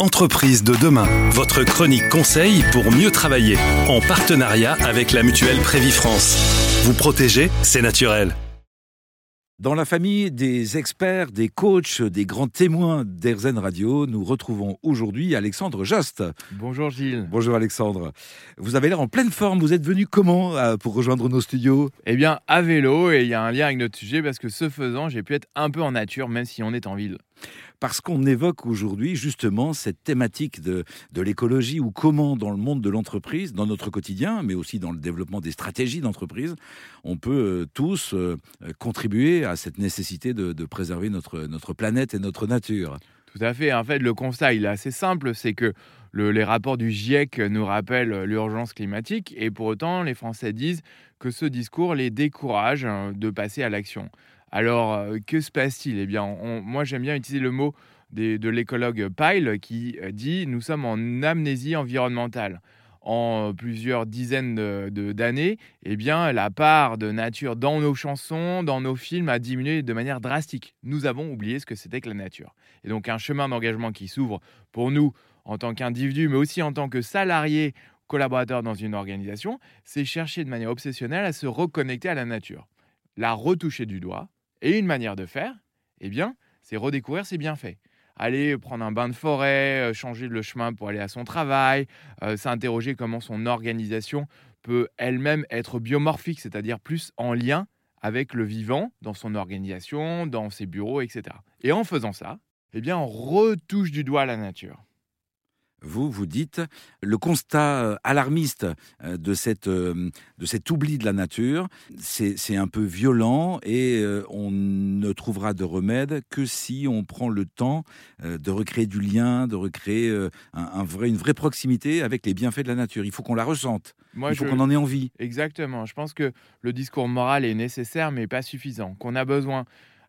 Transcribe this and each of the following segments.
Entreprise de demain, votre chronique conseil pour mieux travailler, en partenariat avec la mutuelle Prévifrance. Vous protéger, c'est naturel. Dans la famille des experts, des coachs, des grands témoins d'Airzen Radio, nous retrouvons aujourd'hui Alexandre Jost. Bonjour Gilles. Bonjour Alexandre. Vous avez l'air en pleine forme. Vous êtes venu comment euh, pour rejoindre nos studios? Eh bien, à vélo, et il y a un lien avec notre sujet parce que ce faisant, j'ai pu être un peu en nature, même si on est en ville parce qu'on évoque aujourd'hui justement cette thématique de, de l'écologie ou comment dans le monde de l'entreprise, dans notre quotidien, mais aussi dans le développement des stratégies d'entreprise, on peut euh, tous euh, contribuer à cette nécessité de, préserver notre, planète et notre nature. Tout à fait. En fait, le constat, il est assez simple, c'est que le, les rapports du GIEC nous rappellent l'urgence climatique et pour autant, les Français disent que ce discours les décourage hein, de passer à l'action. Alors, euh, que se passe-t-il? Eh bien, moi j'aime bien utiliser le mot de l'écologue Pyle qui euh, dit Nous sommes en amnésie environnementale. En plusieurs dizaines d'années, eh la part de nature dans nos chansons, dans nos films a diminué de manière drastique. Nous avons oublié ce que c'était que la nature. Et donc, un chemin d'engagement qui s'ouvre pour nous en tant qu'individus, mais aussi en tant que salariés, collaborateurs dans une organisation, c'est chercher de manière obsessionnelle à se reconnecter à la nature, la retoucher du doigt, et une manière de faire, eh bien, c'est redécouvrir ses bienfaits. Aller prendre un bain de forêt, euh, changer le chemin pour aller à son travail, euh, s'interroger comment son organisation peut elle-même être biomorphique, c'est-à-dire plus en lien avec le vivant dans son organisation, dans ses bureaux, etc. Et en faisant ça, eh bien, on retouche du doigt la nature vous, vous dites, le constat euh, alarmiste euh, de, cette, euh, de cet oubli de la nature, c'est un peu violent et on ne trouvera de remède que si on prend le temps de recréer du lien, de recréer un, vrai, une vraie proximité avec les bienfaits de la nature. Il faut qu'on la ressente. Il faut qu'on en ait envie. Exactement. Je pense que le discours moral est nécessaire, mais pas suffisant. Qu'on a besoin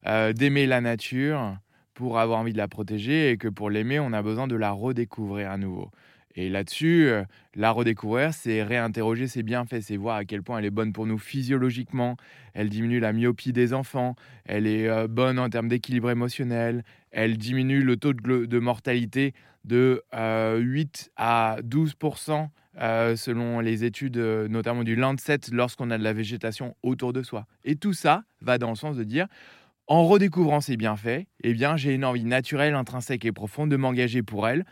d'aimer la nature, pour avoir envie de la protéger et que pour l'aimer, on a besoin de la redécouvrir à nouveau. Et là-dessus, euh, la redécouvrir, c'est réinterroger ses bienfaits, c'est voir à quel point elle est bonne pour nous physiologiquement, elle diminue la myopie des enfants, elle est euh, bonne en termes d'équilibre émotionnel, elle diminue le taux de, mortalité de 8 euh, à 12% selon les études notamment du Lancet lorsqu'on a de la végétation autour de soi. Et tout ça va dans le sens de dire en redécouvrant ses bienfaits, eh bien, j'ai une envie naturelle, intrinsèque et profonde de m'engager pour elle,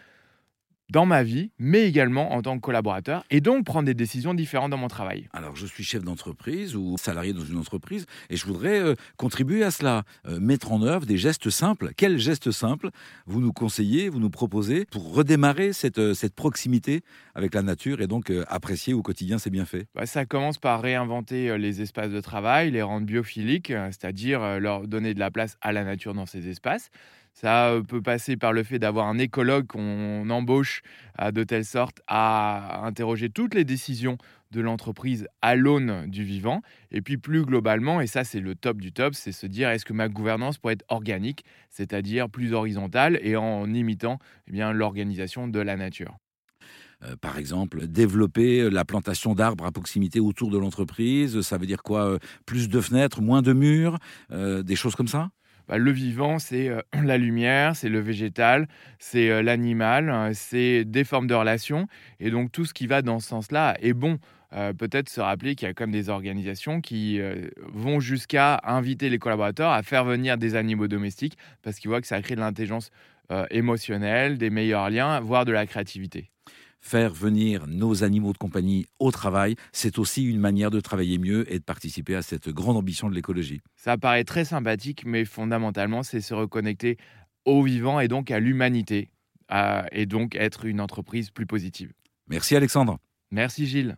dans ma vie, mais également en tant que collaborateur, et donc prendre des décisions différentes dans mon travail. Alors, je suis chef d'entreprise ou salarié dans une entreprise, et je voudrais euh, contribuer à cela, euh, mettre en œuvre des gestes simples. Quels gestes simples vous nous conseillez, vous nous proposez pour redémarrer cette, euh, cette proximité avec la nature et donc apprécier au quotidien ses bienfaits? Bah, Ça commence par réinventer les espaces de travail, les rendre biophiliques, c'est-à-dire leur donner de la place à la nature dans ces espaces. Ça euh, peut passer par le fait d'avoir un écologue qu'on embauche de telle sorte à interroger toutes les décisions de l'entreprise à l'aune du vivant. Et puis plus globalement, et ça c'est le top du top, c'est se dire est-ce que ma gouvernance pourrait être organique, c'est-à-dire plus horizontale et en imitant eh l'organisation de la nature. Euh, par exemple, développer la plantation d'arbres à proximité autour de l'entreprise, ça veut dire quoi euh, Plus de fenêtres, moins de murs, des choses comme ça? Bah, le vivant, c'est euh, la lumière, c'est le végétal, c'est euh, l'animal, euh, c'est des formes de relations. Et donc tout ce qui va dans ce sens-là est bon. Peut-être se rappeler qu'il y a comme des organisations qui vont jusqu'à inviter les collaborateurs à faire venir des animaux domestiques parce qu'ils voient que ça crée de l'intelligence émotionnelle, des meilleurs liens, voire de la créativité faire venir nos animaux de compagnie au travail, c'est aussi une manière de travailler mieux et de participer à cette grande ambition de l'écologie. Ça paraît très sympathique, mais fondamentalement, c'est se reconnecter au vivant et donc à l'humanité, et donc être une entreprise plus positive. Merci Alexandre. Merci Gilles.